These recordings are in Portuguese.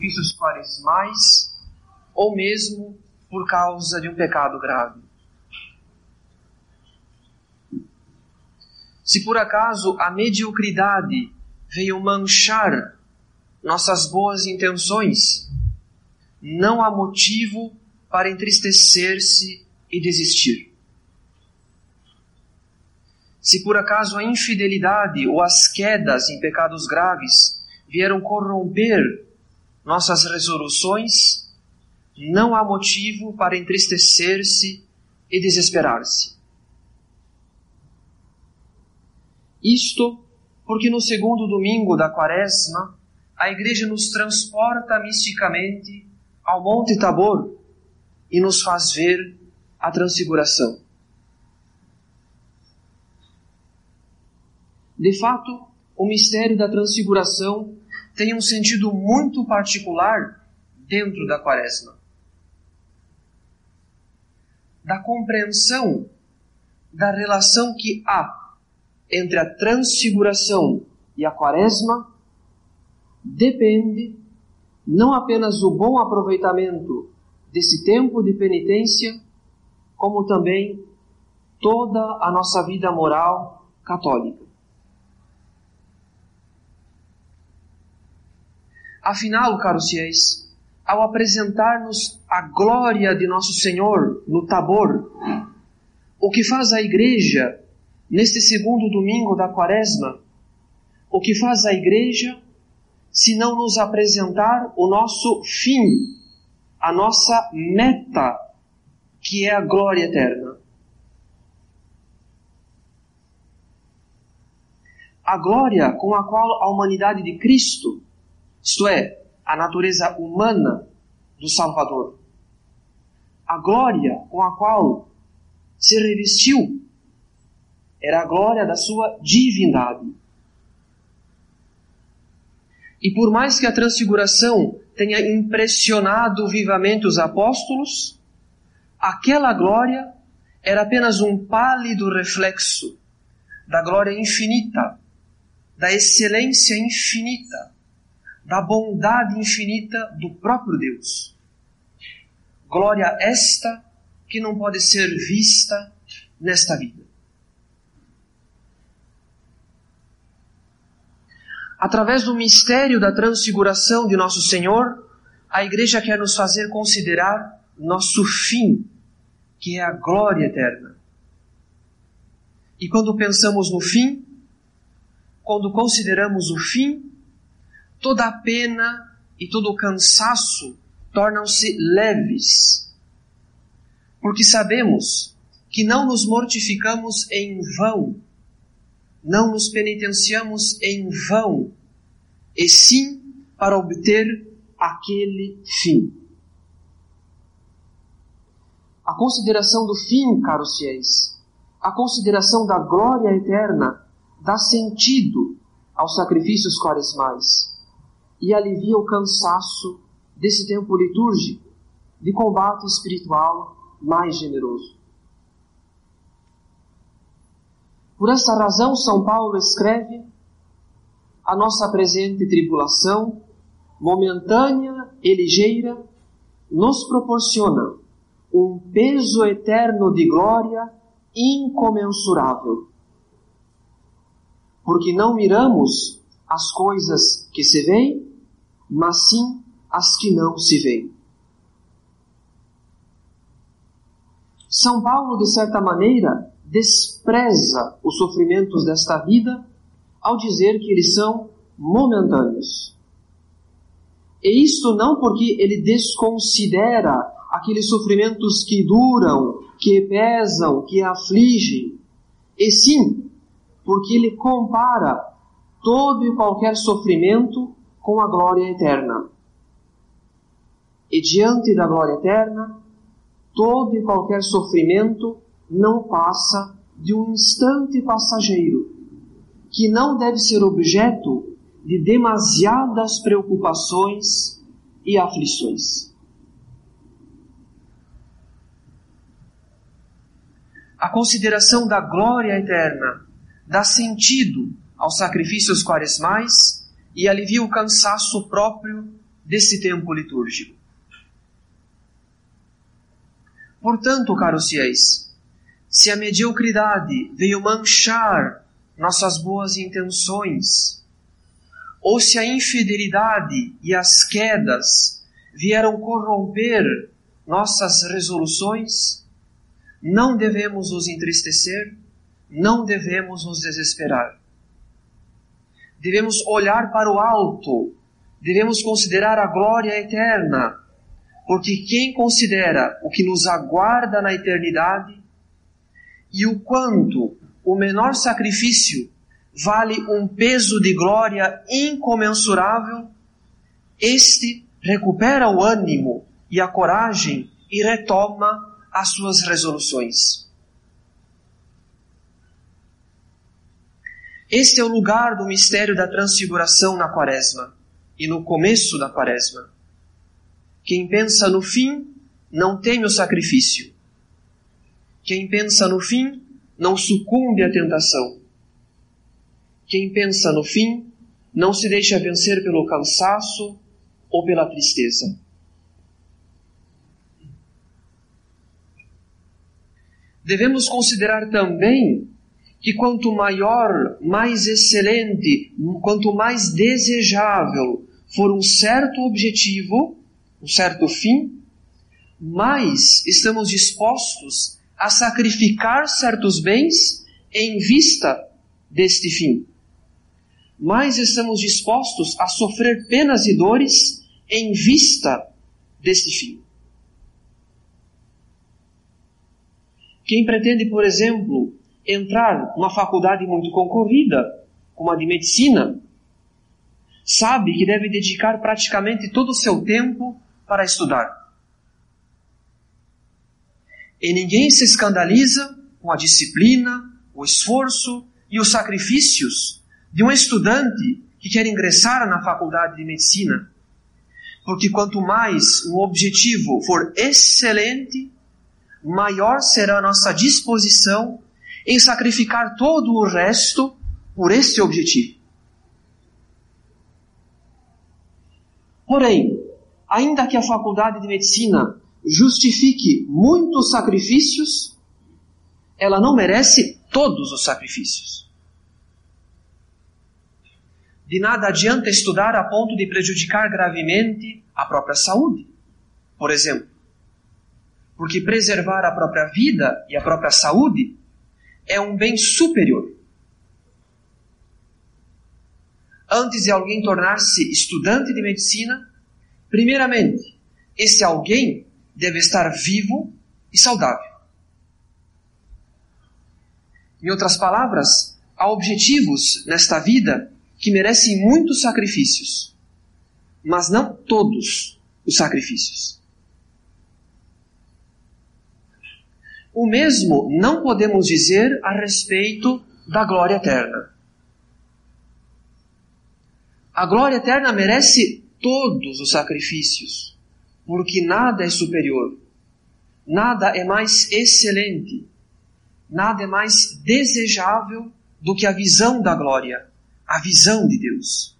sacrifícios quaresmais ou mesmo por causa de um pecado grave. Se por acaso a mediocridade veio manchar nossas boas intenções, não há motivo para entristecer-se e desistir. Se por acaso a infidelidade ou as quedas em pecados graves vieram corromper nossas resoluções, não há motivo para entristecer-se e desesperar-se. Isto porque no segundo domingo da quaresma, a igreja nos transporta misticamente ao Monte Tabor e nos faz ver a transfiguração. De fato, o mistério da transfiguração tem um sentido muito particular dentro da Quaresma. Da compreensão da relação que há entre a transfiguração e a Quaresma depende não apenas o bom aproveitamento desse tempo de penitência, como também toda a nossa vida moral católica. Afinal, caros fiéis, ao apresentar-nos a glória de nosso Senhor no Tabor, o que faz a Igreja neste segundo domingo da Quaresma? O que faz a Igreja se não nos apresentar o nosso fim, a nossa meta, que é a glória eterna? A glória com a qual a humanidade de Cristo isto é, a natureza humana do Salvador. A glória com a qual se revestiu era a glória da sua divindade. E por mais que a transfiguração tenha impressionado vivamente os apóstolos, aquela glória era apenas um pálido reflexo da glória infinita, da excelência infinita da bondade infinita do próprio Deus. Glória esta que não pode ser vista nesta vida. Através do mistério da transfiguração de nosso Senhor, a Igreja quer nos fazer considerar nosso fim, que é a glória eterna. E quando pensamos no fim, quando consideramos o fim, toda a pena e todo o cansaço tornam-se leves. Porque sabemos que não nos mortificamos em vão, não nos penitenciamos em vão, e sim para obter aquele fim. A consideração do fim, caros fiéis, a consideração da glória eterna, dá sentido aos sacrifícios quaresmais e alivia o cansaço desse tempo litúrgico de combate espiritual mais generoso. Por esta razão, São Paulo escreve: a nossa presente tribulação, momentânea e ligeira, nos proporciona um peso eterno de glória incomensurável. Porque não miramos as coisas que se veem, mas sim as que não se veem. São Paulo, de certa maneira, despreza os sofrimentos desta vida ao dizer que eles são momentâneos. E isto não porque ele desconsidera aqueles sofrimentos que duram, que pesam, que afligem, e sim porque ele compara todo e qualquer sofrimento com a glória eterna. E diante da glória eterna, todo e qualquer sofrimento não passa de um instante passageiro, que não deve ser objeto de demasiadas preocupações e aflições. a consideração da glória eterna dá sentido aos sacrifícios quaresmais e alivia o cansaço próprio desse tempo litúrgico. Portanto, caros fiéis, se a mediocridade veio manchar nossas boas intenções, ou se a infidelidade e as quedas vieram corromper nossas resoluções, não devemos nos entristecer, não devemos nos desesperar. Devemos olhar para o alto, devemos considerar a glória eterna, porque quem considera o que nos aguarda na eternidade e o quanto o menor sacrifício vale um peso de glória incomensurável, este recupera o ânimo e a coragem e retoma as suas resoluções. Este é o lugar do mistério da transfiguração na Quaresma e no começo da Quaresma. Quem pensa no fim não teme o sacrifício. Quem pensa no fim não sucumbe à tentação. Quem pensa no fim não se deixa vencer pelo cansaço ou pela tristeza. Devemos considerar também que quanto maior, mais excelente, quanto mais desejável for um certo objetivo, um certo fim, mais estamos dispostos a sacrificar certos bens em vista deste fim. Mais estamos dispostos a sofrer penas e dores em vista deste fim. Quem pretende, por exemplo, entrar numa faculdade muito concorrida, como a de medicina, sabe que deve dedicar praticamente todo o seu tempo para estudar. E ninguém se escandaliza com a disciplina, o esforço e os sacrifícios de um estudante que quer ingressar na faculdade de medicina. Porque quanto mais o objetivo for excelente, maior será a nossa disposição em sacrificar todo o resto por este objetivo. Porém, ainda que a faculdade de medicina justifique muitos sacrifícios, ela não merece todos os sacrifícios. De nada adianta estudar a ponto de prejudicar gravemente a própria saúde, por exemplo porque preservar a própria vida e a própria saúde é um bem superior. Antes de alguém tornar-se estudante de medicina, primeiramente, esse alguém deve estar vivo e saudável. Em outras palavras, há objetivos nesta vida que merecem muitos sacrifícios, mas não todos os sacrifícios. O mesmo não podemos dizer a respeito da glória eterna. A glória eterna merece todos os sacrifícios, porque nada é superior, nada é mais excelente, nada é mais desejável do que a visão da glória, a visão de Deus.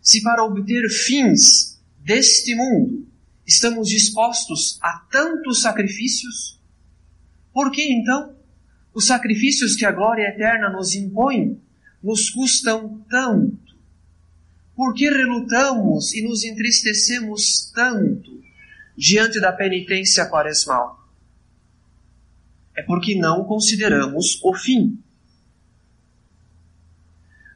Se para obter fins deste mundo estamos dispostos a tantos sacrifícios? Por que então os sacrifícios que a glória eterna nos impõe nos custam tanto? Por que relutamos e nos entristecemos tanto diante da penitência quaresmal? É porque não consideramos o fim.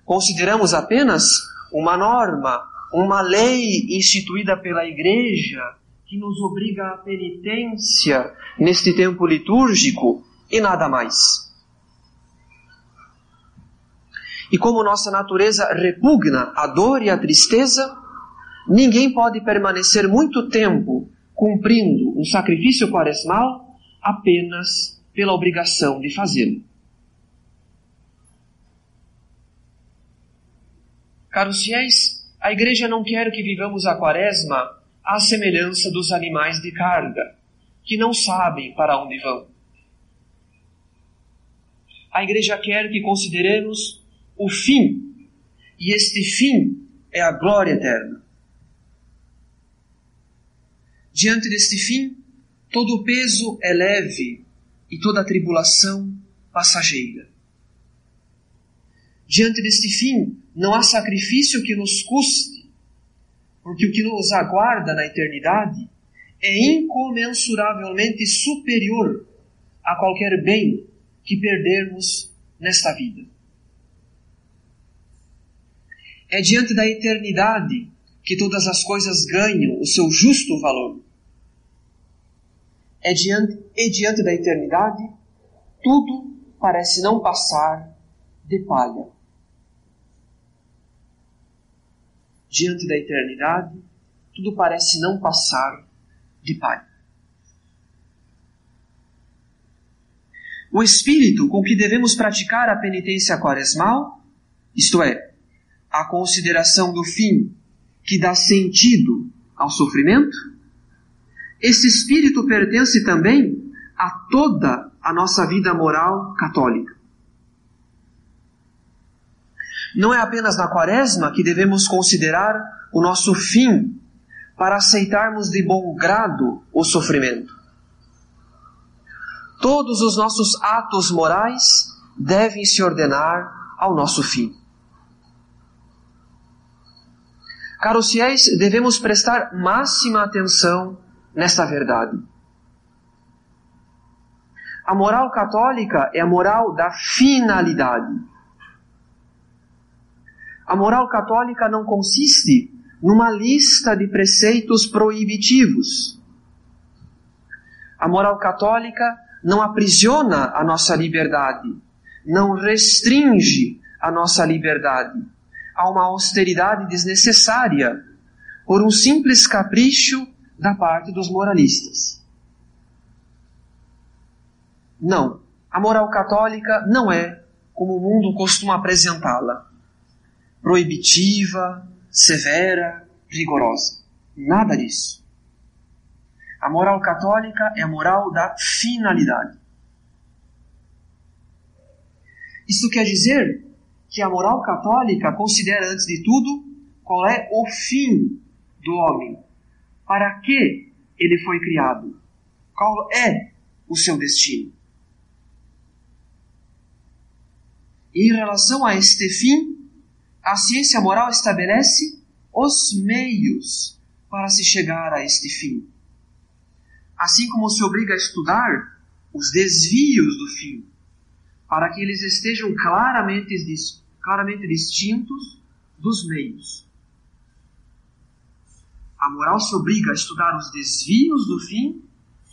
Consideramos apenas uma norma, uma lei instituída pela Igreja que nos obriga à penitência neste tempo litúrgico e nada mais. E como nossa natureza repugna a dor e a tristeza, ninguém pode permanecer muito tempo cumprindo um sacrifício quaresmal apenas pela obrigação de fazê-lo. Caros fiéis, a igreja não quer que vivamos a quaresma à semelhança dos animais de carga, que não sabem para onde vão. A igreja quer que consideremos o fim, e este fim é a glória eterna. Diante deste fim, todo o peso é leve e toda a tribulação passageira. Diante deste fim, não há sacrifício que nos custe, porque o que nos aguarda na eternidade é incomensuravelmente superior a qualquer bem que perdermos nesta vida. É diante da eternidade que todas as coisas ganham o seu justo valor. É diante, e diante da eternidade, tudo parece não passar de palha. Diante da eternidade, tudo parece não passar de palha. O espírito com que devemos praticar a penitência quaresmal, isto é, a consideração do fim que dá sentido ao sofrimento, esse espírito pertence também a toda a nossa vida moral católica. Não é apenas na quaresma que devemos considerar o nosso fim para aceitarmos de bom grado o sofrimento. Todos os nossos atos morais devem se ordenar ao nosso fim. Caros fiéis, devemos prestar máxima atenção nesta verdade. A moral católica é a moral da finalidade. A moral católica não consiste numa lista de preceitos proibitivos. A moral católica não aprisiona a nossa liberdade, não restringe a nossa liberdade a uma austeridade desnecessária por um simples capricho da parte dos moralistas. Não, a moral católica não é como o mundo costuma apresentá-la proibitiva, severa, rigorosa. Nada disso. A moral católica é a moral da finalidade. Isso quer dizer que a moral católica considera, antes de tudo, qual é o fim do homem. Para que ele foi criado? Qual é o seu destino? E em relação a este fim, a ciência moral estabelece os meios para se chegar a este fim. Assim como se obriga a estudar os desvios do fim, para que eles estejam claramente, claramente distintos dos meios. A moral se obriga a estudar os desvios do fim,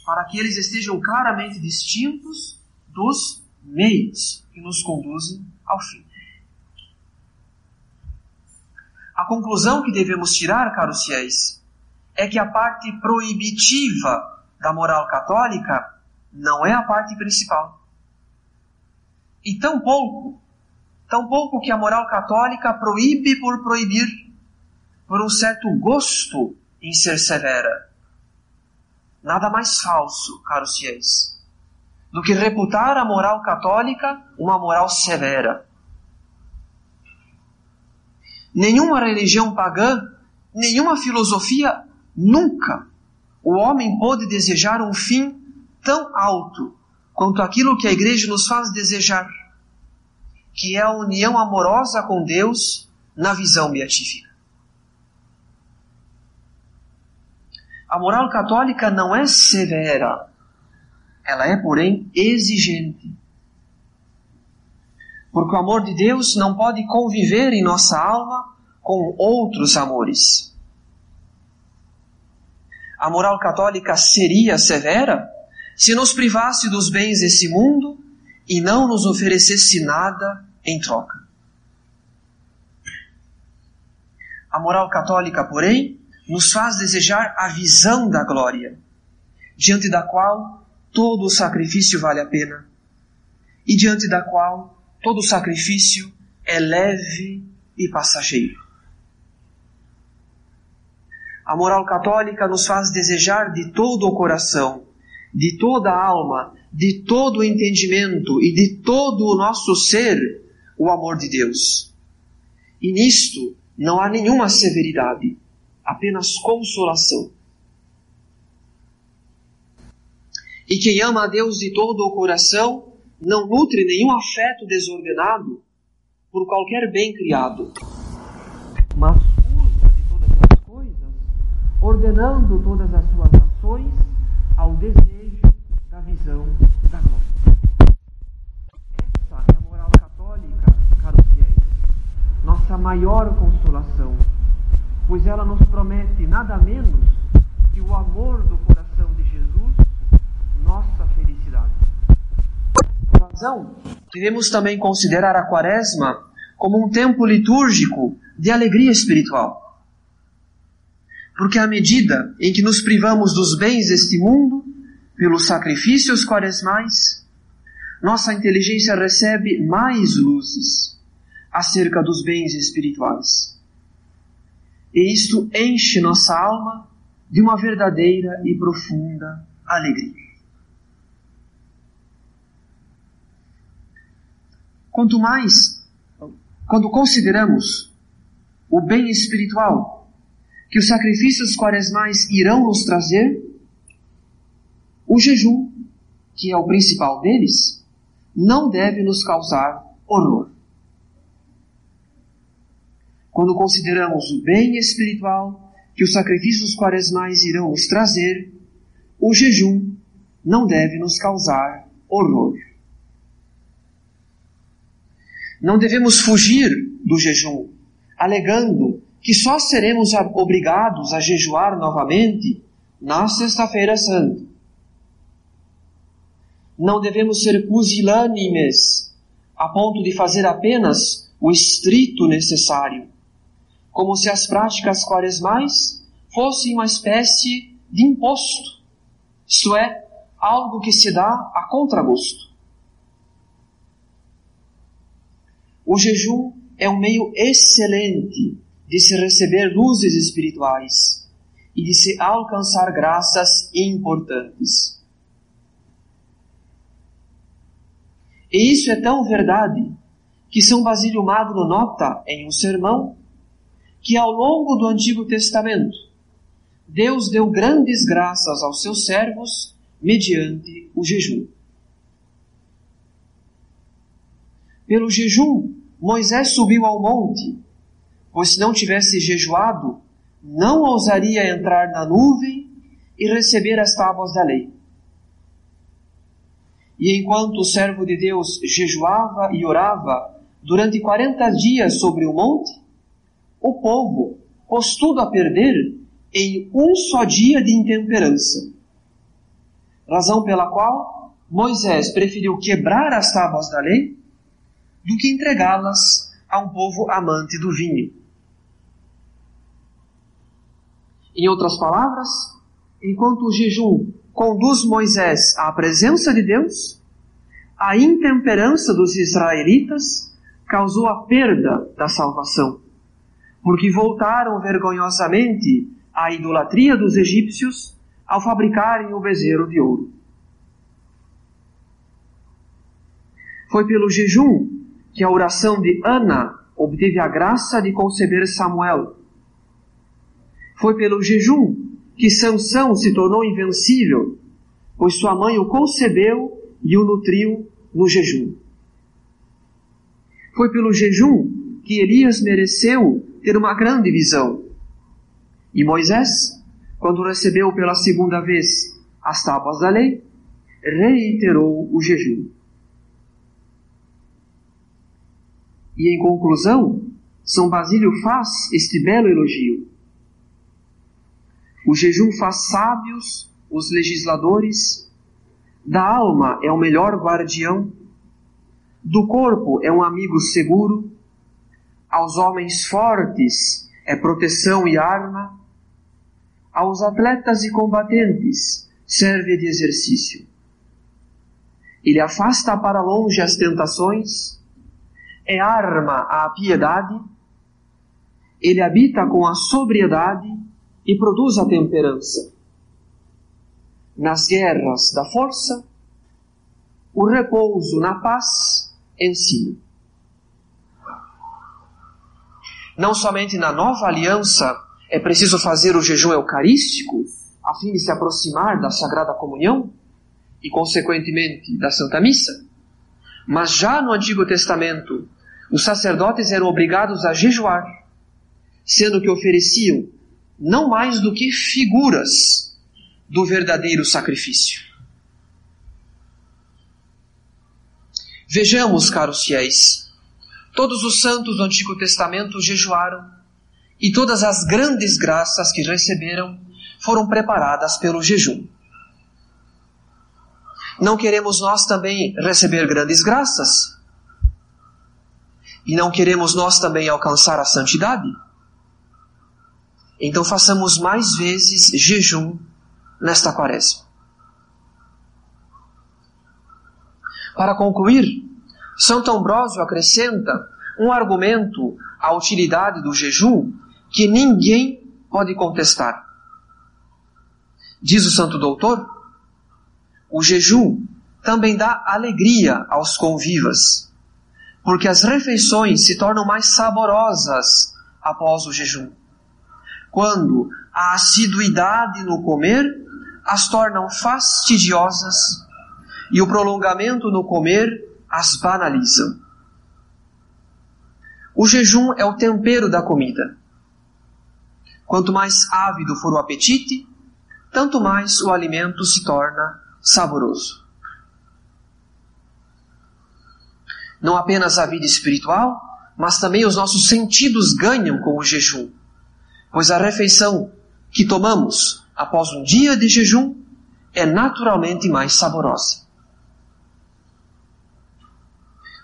para que eles estejam claramente distintos dos meios que nos conduzem ao fim. A conclusão que devemos tirar, caros fiéis, é que a parte proibitiva da moral católica não é a parte principal. E tão pouco, tão pouco que a moral católica proíbe por proibir, por um certo gosto em ser severa. Nada mais falso, caros fiéis, do que reputar a moral católica uma moral severa. Nenhuma religião pagã, nenhuma filosofia, nunca o homem pôde desejar um fim tão alto quanto aquilo que a igreja nos faz desejar, que é a união amorosa com Deus na visão beatífica. A moral católica não é severa, ela é, porém, exigente. Porque o amor de Deus não pode conviver em nossa alma com outros amores. A moral católica seria severa se nos privasse dos bens desse mundo e não nos oferecesse nada em troca. A moral católica, porém, nos faz desejar a visão da glória, diante da qual todo o sacrifício vale a pena e diante da qual todo sacrifício é leve e passageiro. A moral católica nos faz desejar de todo o coração de toda a alma, de todo o entendimento e de todo o nosso ser o amor de Deus. E nisto não há nenhuma severidade, apenas consolação. E quem ama a Deus de todo o coração não nutre nenhum afeto desordenado por qualquer bem criado, mas usa de todas as coisas, ordenando todas as suas ações ao desejo da visão da glória. Essa é a moral católica, caros fiéis, nossa maior consolação, pois ela nos promete nada menos que o amor do coração de Jesus, nossa felicidade. Razão, devemos também considerar a Quaresma como um tempo litúrgico de alegria espiritual. Porque à medida em que nos privamos dos bens deste mundo, pelos sacrifícios quaresmais, nossa inteligência recebe mais luzes acerca dos bens espirituais. E isto enche nossa alma de uma verdadeira e profunda alegria. Quanto mais, quando consideramos o bem espiritual que os sacrifícios quaresmais irão nos trazer, o jejum, que é o principal deles, não deve nos causar horror. Quando consideramos o bem espiritual que os sacrifícios quaresmais irão nos trazer, o jejum não deve nos causar horror. Não devemos fugir do jejum, alegando que só seremos obrigados a jejuar novamente na Sexta-feira Santa. Não devemos ser pusilânimes a ponto de fazer apenas o estrito necessário, como se as práticas quaresmais fossem uma espécie de imposto, isto é, algo que se dá a contragosto. O jejum é um meio excelente de se receber luzes espirituais e de se alcançar graças importantes. E isso é tão verdade que São Basílio Magno nota em um sermão que ao longo do Antigo Testamento Deus deu grandes graças aos seus servos mediante o jejum. Pelo jejum, Moisés subiu ao monte, pois se não tivesse jejuado, não ousaria entrar na nuvem e receber as tábuas da lei. E enquanto o servo de Deus jejuava e orava durante quarenta dias sobre o monte, o povo pôs tudo a perder em um só dia de intemperança. Razão pela qual Moisés preferiu quebrar as tábuas da lei do que entregá-las a um povo amante do vinho. Em outras palavras, enquanto o jejum conduz Moisés à presença de Deus, a intemperança dos israelitas causou a perda da salvação, porque voltaram vergonhosamente à idolatria dos egípcios ao fabricarem o bezerro de ouro. Foi pelo jejum que a oração de Ana obteve a graça de conceber Samuel. Foi pelo jejum que Sansão se tornou invencível, pois sua mãe o concebeu e o nutriu no jejum. Foi pelo jejum que Elias mereceu ter uma grande visão. E Moisés, quando recebeu pela segunda vez as tábuas da lei, reiterou o jejum. E em conclusão, São Basílio faz este belo elogio. O jejum faz sábios os legisladores, da alma é o melhor guardião, do corpo é um amigo seguro, aos homens fortes é proteção e arma, aos atletas e combatentes serve de exercício. Ele afasta para longe as tentações, é arma à piedade, ele habita com a sobriedade e produz a temperança. nas guerras da força, o repouso na paz ensina. Não somente na nova aliança é preciso fazer o jejum eucarístico, a fim de se aproximar da Sagrada Comunhão e, consequentemente, da Santa Missa, mas já no Antigo Testamento, os sacerdotes eram obrigados a jejuar, sendo que ofereciam não mais do que figuras do verdadeiro sacrifício. Vejamos, caros fiéis, todos os santos do Antigo Testamento jejuaram e todas as grandes graças que receberam foram preparadas pelo jejum. Não queremos nós também receber grandes graças? E não queremos nós também alcançar a santidade? Então façamos mais vezes jejum nesta quaresma. Para concluir, Santo Ambrósio acrescenta um argumento à utilidade do jejum que ninguém pode contestar. Diz o Santo Doutor, o jejum também dá alegria aos convivas, porque as refeições se tornam mais saborosas após o jejum. Quando a assiduidade no comer as tornam fastidiosas e o prolongamento no comer as banalizam. O jejum é o tempero da comida. Quanto mais ávido for o apetite, tanto mais o alimento se torna saboroso. Não apenas a vida espiritual, mas também os nossos sentidos ganham com o jejum, pois a refeição que tomamos após um dia de jejum é naturalmente mais saborosa.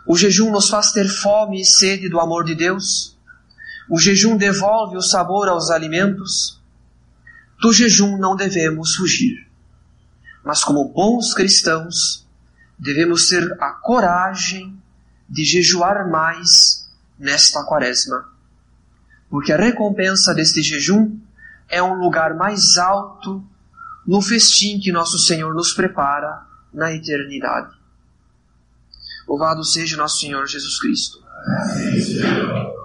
O jejum nos faz ter fome e sede do amor de Deus. O jejum devolve o sabor aos alimentos. Do jejum não devemos fugir mas como bons cristãos, devemos ter a coragem de jejuar mais nesta quaresma. Porque a recompensa deste jejum é um lugar mais alto no festim que nosso Senhor nos prepara na eternidade. Louvado seja nosso Senhor Jesus Cristo. Amém.